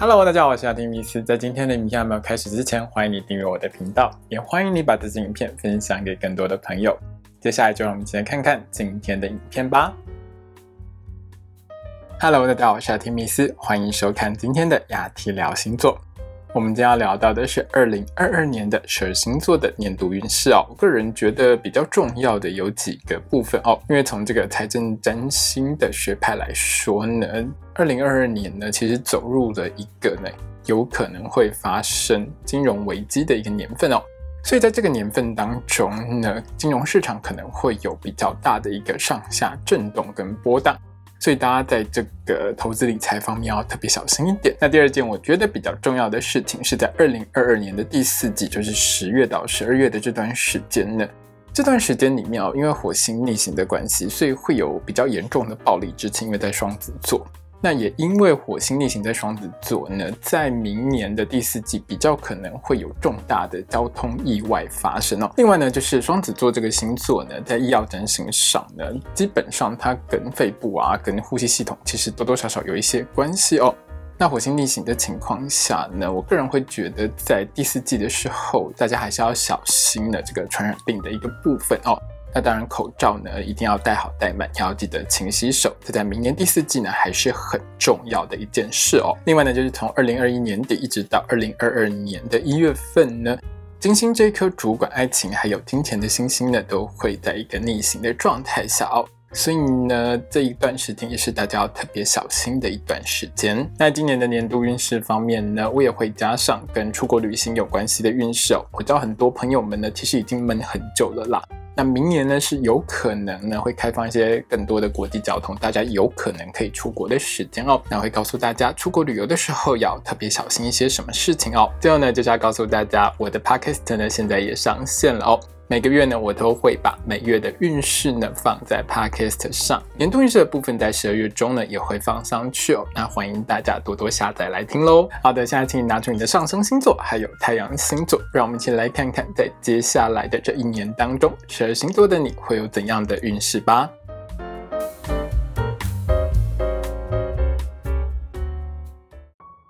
Hello，大家好，我是阿丁米斯。在今天的影片还没有开始之前，欢迎你订阅我的频道，也欢迎你把这支影片分享给更多的朋友。接下来就让我们一起来看看今天的影片吧。Hello，大家好，我是阿丁米斯，欢迎收看今天的雅提聊星座。我们今天要聊到的是二零二二年的十二星座的年度运势哦。我个人觉得比较重要的有几个部分哦，因为从这个财政占星的学派来说呢，二零二二年呢其实走入了一个呢有可能会发生金融危机的一个年份哦。所以在这个年份当中呢，金融市场可能会有比较大的一个上下震动跟波荡。所以大家在这个投资理财方面要特别小心一点。那第二件我觉得比较重要的事情是在二零二二年的第四季，就是十月到十二月的这段时间呢。这段时间里面哦，因为火星逆行的关系，所以会有比较严重的暴力之情，因为在双子座。那也因为火星逆行在双子座呢，在明年的第四季比较可能会有重大的交通意外发生哦。另外呢，就是双子座这个星座呢，在医药整形上呢，基本上它跟肺部啊、跟呼吸系统其实多多少少有一些关系哦。那火星逆行的情况下呢，我个人会觉得在第四季的时候，大家还是要小心的这个传染病的一个部分哦。那当然，口罩呢一定要戴好戴满，要记得勤洗手。这在明年第四季呢还是很重要的一件事哦。另外呢，就是从二零二一年底一直到二零二二年的一月份呢，金星这颗主管爱情还有金钱的星星呢，都会在一个逆行的状态下哦。所以呢，这一段时间也是大家要特别小心的一段时间。那今年的年度运势方面呢，我也会加上跟出国旅行有关系的运势哦。我知道很多朋友们呢，其实已经闷很久了啦。那明年呢是有可能呢会开放一些更多的国际交通，大家有可能可以出国的时间哦。那会告诉大家出国旅游的时候要特别小心一些什么事情哦。最后呢就是要告诉大家，我的 podcast 呢现在也上线了哦。每个月呢，我都会把每月的运势呢放在 Podcast 上，年度运势的部分在十二月中呢也会放上去哦。那欢迎大家多多下载来听喽。好的，现在请你拿出你的上升星座还有太阳星座，让我们一起来看看在接下来的这一年当中，十二星座的你会有怎样的运势吧。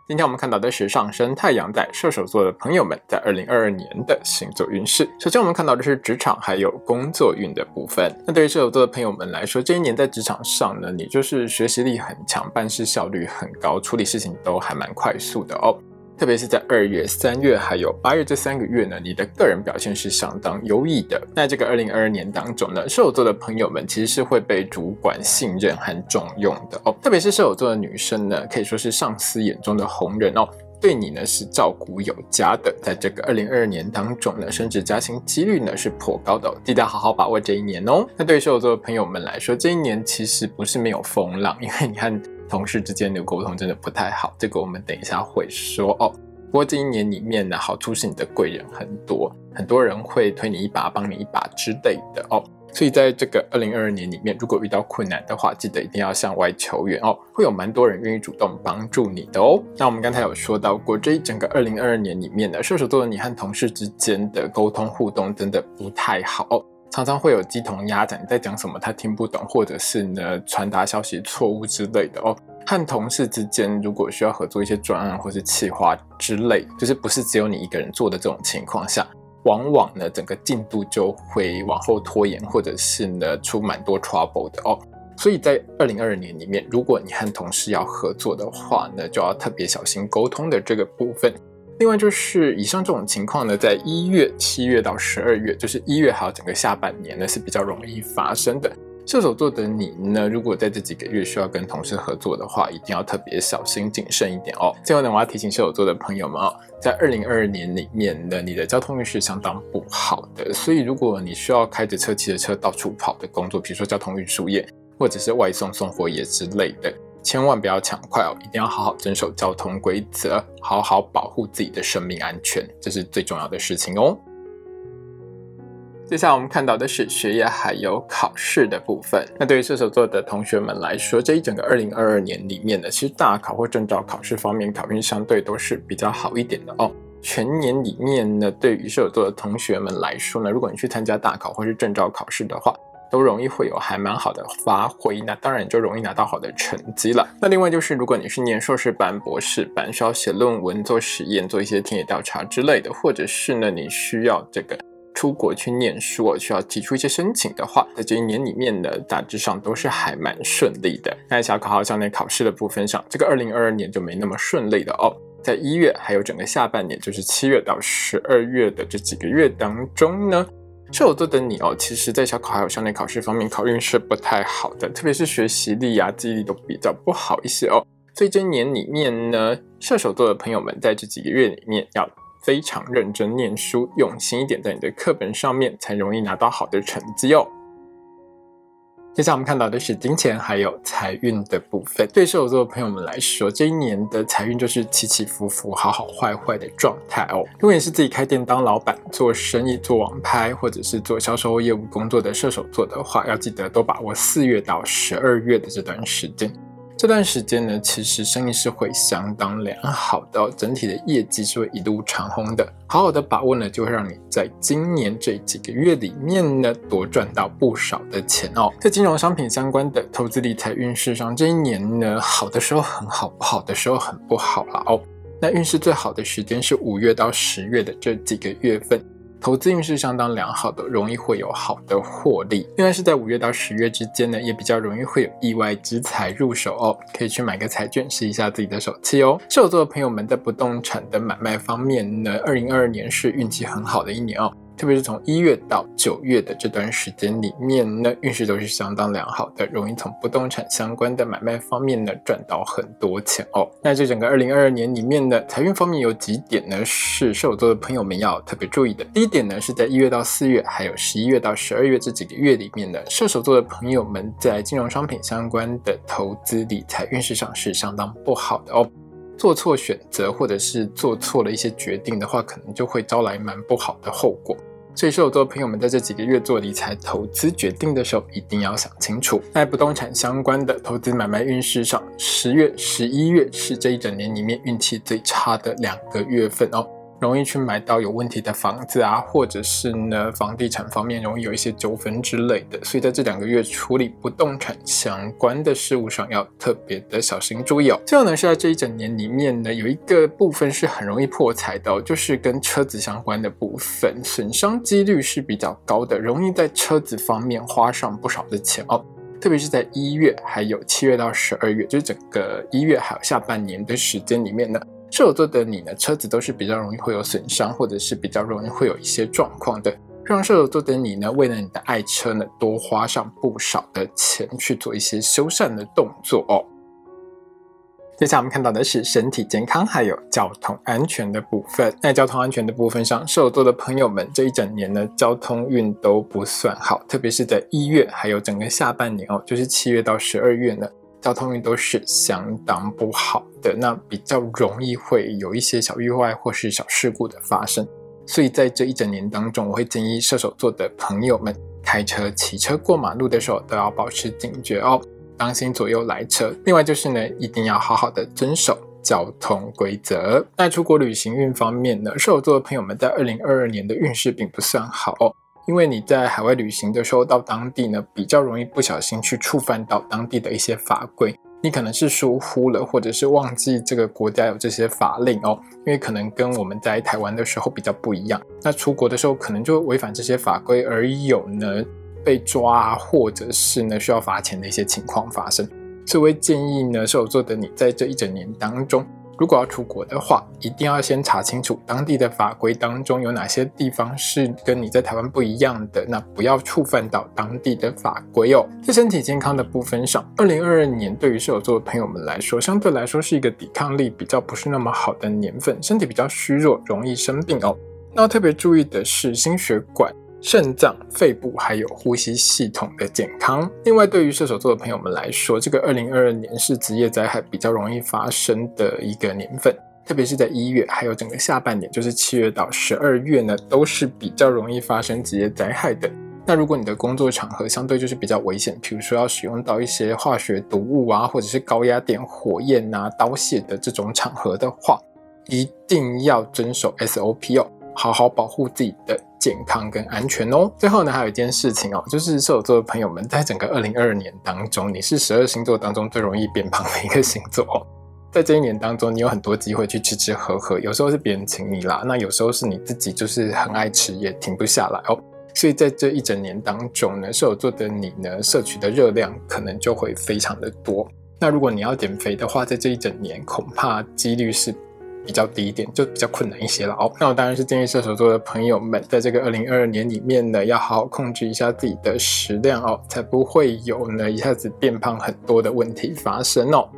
今天我们看到的是上升太阳在射手座的朋友们在二零二二年的星座运势。首先，我们看到的是职场还有工作运的部分。那对于射手座的朋友们来说，这一年在职场上呢，你就是学习力很强，办事效率很高，处理事情都还蛮快速的哦。特别是在二月、三月还有八月这三个月呢，你的个人表现是相当优异的。那这个二零二二年当中呢，射手座的朋友们其实是会被主管信任和重用的哦。特别是射手座的女生呢，可以说是上司眼中的红人哦，对你呢是照顾有加的。在这个二零二二年当中呢，升职加薪几率呢是颇高的，记得好好把握这一年哦。那对于射手座的朋友们来说，这一年其实不是没有风浪，因为你看。同事之间的沟通真的不太好，这个我们等一下会说哦。不过这一年里面呢，好处是你的贵人很多，很多人会推你一把、帮你一把之类的哦。所以在这个二零二二年里面，如果遇到困难的话，记得一定要向外求援哦，会有蛮多人愿意主动帮助你的哦。那我们刚才有说到过，这一整个二零二二年里面呢，射手座的你和同事之间的沟通互动真的不太好哦。常常会有鸡同鸭讲，你在讲什么他听不懂，或者是呢传达消息错误之类的哦。和同事之间如果需要合作一些专案或是企划之类，就是不是只有你一个人做的这种情况下，往往呢整个进度就会往后拖延，或者是呢出蛮多 trouble 的哦。所以在二零二二年里面，如果你和同事要合作的话呢，就要特别小心沟通的这个部分。另外就是以上这种情况呢，在一月、七月到十二月，就是一月还有整个下半年呢，是比较容易发生的。射手座的你呢，如果在这几个月需要跟同事合作的话，一定要特别小心谨慎一点哦。最后呢，我要提醒射手座的朋友们哦，在二零二二年里面呢，你的交通运势相当不好的，所以如果你需要开着车、骑着车到处跑的工作，比如说交通运输业或者是外送送货业之类的。千万不要抢快哦，一定要好好遵守交通规则，好好保护自己的生命安全，这是最重要的事情哦。接下来我们看到的是学业还有考试的部分。那对于射手座的同学们来说，这一整个二零二二年里面呢，其实大考或证照考试方面考运相对都是比较好一点的哦。全年里面呢，对于射手座的同学们来说呢，如果你去参加大考或是证照考试的话，都容易会有还蛮好的发挥，那当然就容易拿到好的成绩了。那另外就是，如果你是念硕士班、博士班，需要写论文、做实验、做一些田野调查之类的，或者是呢你需要这个出国去念书，需要提出一些申请的话，在这一年里面呢，大致上都是还蛮顺利的。那小考号校内考试的部分上，这个二零二二年就没那么顺利的哦。在一月还有整个下半年，就是七月到十二月的这几个月当中呢。射手座的你哦，其实在小考还有校内考试方面，考运是不太好的，特别是学习力啊、记忆力都比较不好一些哦。所以这一年里面呢，射手座的朋友们在这几个月里面要非常认真念书，用心一点，在你的课本上面才容易拿到好的成绩哦。接下来我们看到的是金钱还有财运的部分。对射手座的朋友们来说，这一年的财运就是起起伏伏、好好坏坏的状态哦。如果你是自己开店当老板、做生意、做网拍，或者是做销售业务工作的射手座的话，要记得多把握四月到十二月的这段时间。这段时间呢，其实生意是会相当良好的，整体的业绩是会一路长虹的。好好的把握呢，就会让你在今年这几个月里面呢，多赚到不少的钱哦。在金融商品相关的投资理财运势上，这一年呢，好的时候很好，不好的时候很不好了哦。那运势最好的时间是五月到十月的这几个月份。投资运势相当良好的，容易会有好的获利。另外是在五月到十月之间呢，也比较容易会有意外之财入手哦，可以去买个彩券试一下自己的手气哦。射手座的朋友们在不动产的买卖方面呢，二零二二年是运气很好的一年哦。特别是从一月到九月的这段时间里面呢，运势都是相当良好的，容易从不动产相关的买卖方面呢赚到很多钱哦。那这整个二零二二年里面呢，财运方面有几点呢是射手座的朋友们要特别注意的。第一点呢是在一月到四月，还有十一月到十二月这几个月里面呢，射手座的朋友们在金融商品相关的投资理财运势上是相当不好的哦。做错选择或者是做错了一些决定的话，可能就会招来蛮不好的后果。所以，射手座朋友们在这几个月做理财投资决定的时候，一定要想清楚。在不动产相关的投资买卖运势上，十月、十一月是这一整年里面运气最差的两个月份哦。容易去买到有问题的房子啊，或者是呢房地产方面容易有一些纠纷之类的，所以在这两个月处理不动产相关的事物上要特别的小心注意哦。最后呢是在这一整年里面呢有一个部分是很容易破财的，就是跟车子相关的部分，损伤几率是比较高的，容易在车子方面花上不少的钱哦。特别是在一月还有七月到十二月，就是整个一月还有下半年的时间里面呢。射手座的你呢，车子都是比较容易会有损伤，或者是比较容易会有一些状况的。让射手座的你呢，为了你的爱车呢，多花上不少的钱去做一些修缮的动作哦。接下来我们看到的是身体健康还有交通安全的部分。在交通安全的部分上，射手座的朋友们这一整年呢，交通运都不算好，特别是在一月还有整个下半年哦，就是七月到十二月呢。交通运都是相当不好的，那比较容易会有一些小意外或是小事故的发生，所以在这一整年当中，我会建议射手座的朋友们开车、骑车过马路的时候都要保持警觉哦，当心左右来车。另外就是呢，一定要好好的遵守交通规则。那出国旅行运方面呢，射手座的朋友们在二零二二年的运势并不算好哦。因为你在海外旅行的时候，到当地呢比较容易不小心去触犯到当地的一些法规，你可能是疏忽了，或者是忘记这个国家有这些法令哦。因为可能跟我们在台湾的时候比较不一样，那出国的时候可能就违反这些法规，而有呢被抓，或者是呢需要罚钱的一些情况发生。所以，我建议呢射手座的你在这一整年当中。如果要出国的话，一定要先查清楚当地的法规当中有哪些地方是跟你在台湾不一样的，那不要触犯到当地的法规哦。在身体健康的部分上，二零二二年对于射手座的朋友们来说，相对来说是一个抵抗力比较不是那么好的年份，身体比较虚弱，容易生病哦。那要特别注意的是心血管。肾脏、肺部还有呼吸系统的健康。另外，对于射手座的朋友们来说，这个二零二二年是职业灾害比较容易发生的一个年份，特别是在一月，还有整个下半年，就是七月到十二月呢，都是比较容易发生职业灾害的。那如果你的工作场合相对就是比较危险，比如说要使用到一些化学毒物啊，或者是高压电、火焰啊、刀械的这种场合的话，一定要遵守 SOP 哦。好好保护自己的健康跟安全哦。最后呢，还有一件事情哦，就是射手座的朋友们，在整个二零二二年当中，你是十二星座当中最容易变胖的一个星座哦。在这一年当中，你有很多机会去吃吃喝喝，有时候是别人请你啦，那有时候是你自己就是很爱吃，也停不下来哦。所以在这一整年当中呢，射手座的你呢，摄取的热量可能就会非常的多。那如果你要减肥的话，在这一整年恐怕几率是比较低一点，就比较困难一些了哦。那我当然是建议射手座的朋友们，在这个二零二二年里面呢，要好好控制一下自己的食量哦，才不会有呢一下子变胖很多的问题发生哦。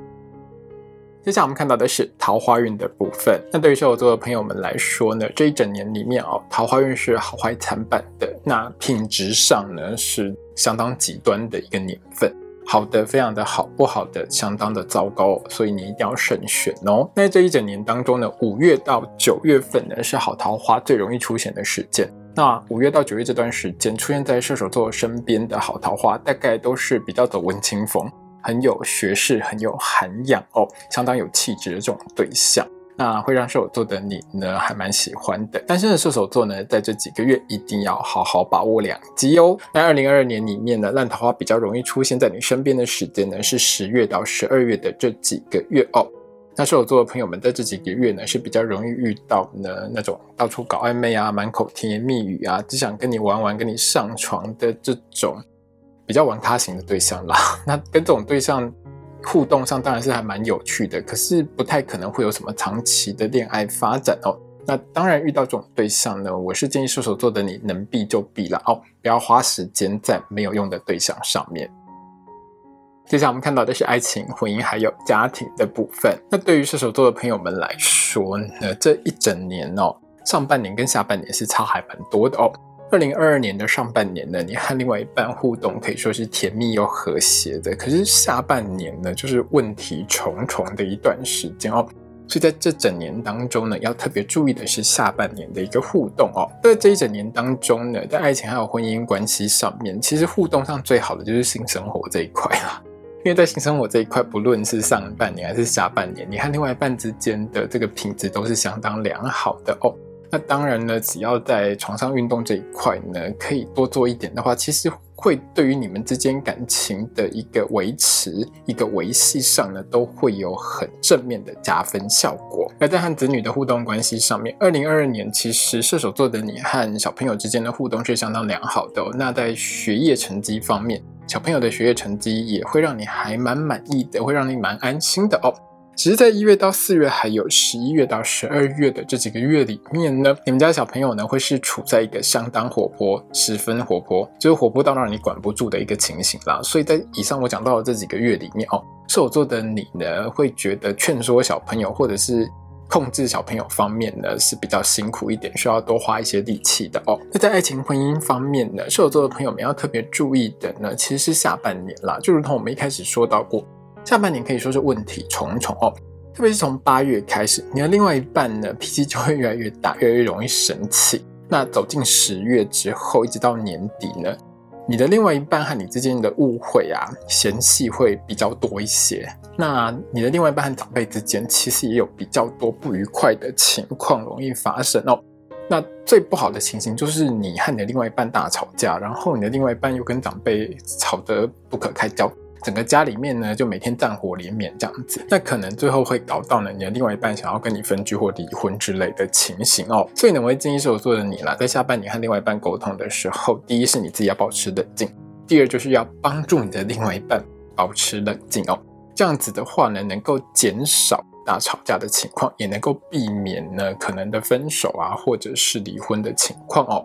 接下来我们看到的是桃花运的部分。那对于射手座的朋友们来说呢，这一整年里面哦，桃花运是好坏参半的。那品质上呢，是相当极端的一个年份。好的，非常的好；不好的，相当的糟糕。所以你一定要慎选哦。那这一整年当中呢，五月到九月份呢是好桃花最容易出现的时间。那五月到九月这段时间出现在射手座身边的好桃花，大概都是比较走文青风，很有学识、很有涵养哦，相当有气质的这种对象。那会让射手座的你呢，还蛮喜欢的。单身的，射手座呢，在这几个月一定要好好把握两机哦。那二零二二年里面呢，烂桃花比较容易出现在你身边的时间呢，是十月到十二月的这几个月哦。那射手座的朋友们在这几个月呢，是比较容易遇到呢那种到处搞暧昧啊、满口甜言蜜语啊、只想跟你玩玩、跟你上床的这种比较玩他型的对象啦。那跟这种对象。互动上当然是还蛮有趣的，可是不太可能会有什么长期的恋爱发展哦。那当然遇到这种对象呢，我是建议射手座的你能避就避了哦，不要花时间在没有用的对象上面。接下来我们看到的是爱情、婚姻还有家庭的部分。那对于射手座的朋友们来说呢，这一整年哦，上半年跟下半年是差还蛮多的哦。二零二二年的上半年呢，你和另外一半互动可以说是甜蜜又和谐的。可是下半年呢，就是问题重重的一段时间哦。所以在这整年当中呢，要特别注意的是下半年的一个互动哦。在这一整年当中呢，在爱情还有婚姻关系上面，其实互动上最好的就是性生活这一块啦。因为在性生活这一块，不论是上半年还是下半年，你和另外一半之间的这个品质都是相当良好的哦。那当然呢，只要在床上运动这一块呢，可以多做一点的话，其实会对于你们之间感情的一个维持、一个维系上呢，都会有很正面的加分效果。那在和子女的互动关系上面，二零二二年其实射手座的你和小朋友之间的互动是相当良好的。那在学业成绩方面，小朋友的学业成绩也会让你还蛮满意的，会让你蛮安心的哦。只是在一月到四月，还有十一月到十二月的这几个月里面呢，你们家小朋友呢会是处在一个相当活泼、十分活泼，就是活泼到让你管不住的一个情形啦。所以在以上我讲到的这几个月里面哦，射手座的你呢会觉得劝说小朋友或者是控制小朋友方面呢是比较辛苦一点，需要多花一些力气的哦。那在爱情婚姻方面呢，射手座的朋友们要特别注意的呢，其实是下半年啦，就如同我们一开始说到过。下半年可以说是问题重重哦，特别是从八月开始，你的另外一半呢脾气就会越来越大，越来越容易生气。那走进十月之后，一直到年底呢，你的另外一半和你之间的误会啊、嫌隙会比较多一些。那你的另外一半和长辈之间，其实也有比较多不愉快的情况容易发生哦。那最不好的情形就是你和你的另外一半大吵架，然后你的另外一半又跟长辈吵得不可开交。整个家里面呢，就每天战火连绵这样子，那可能最后会搞到呢，你的另外一半想要跟你分居或离婚之类的情形哦。所以呢，我会建议射手座的你啦，在下半年和另外一半沟通的时候，第一是你自己要保持冷静，第二就是要帮助你的另外一半保持冷静哦。这样子的话呢，能够减少大吵架的情况，也能够避免呢可能的分手啊，或者是离婚的情况哦。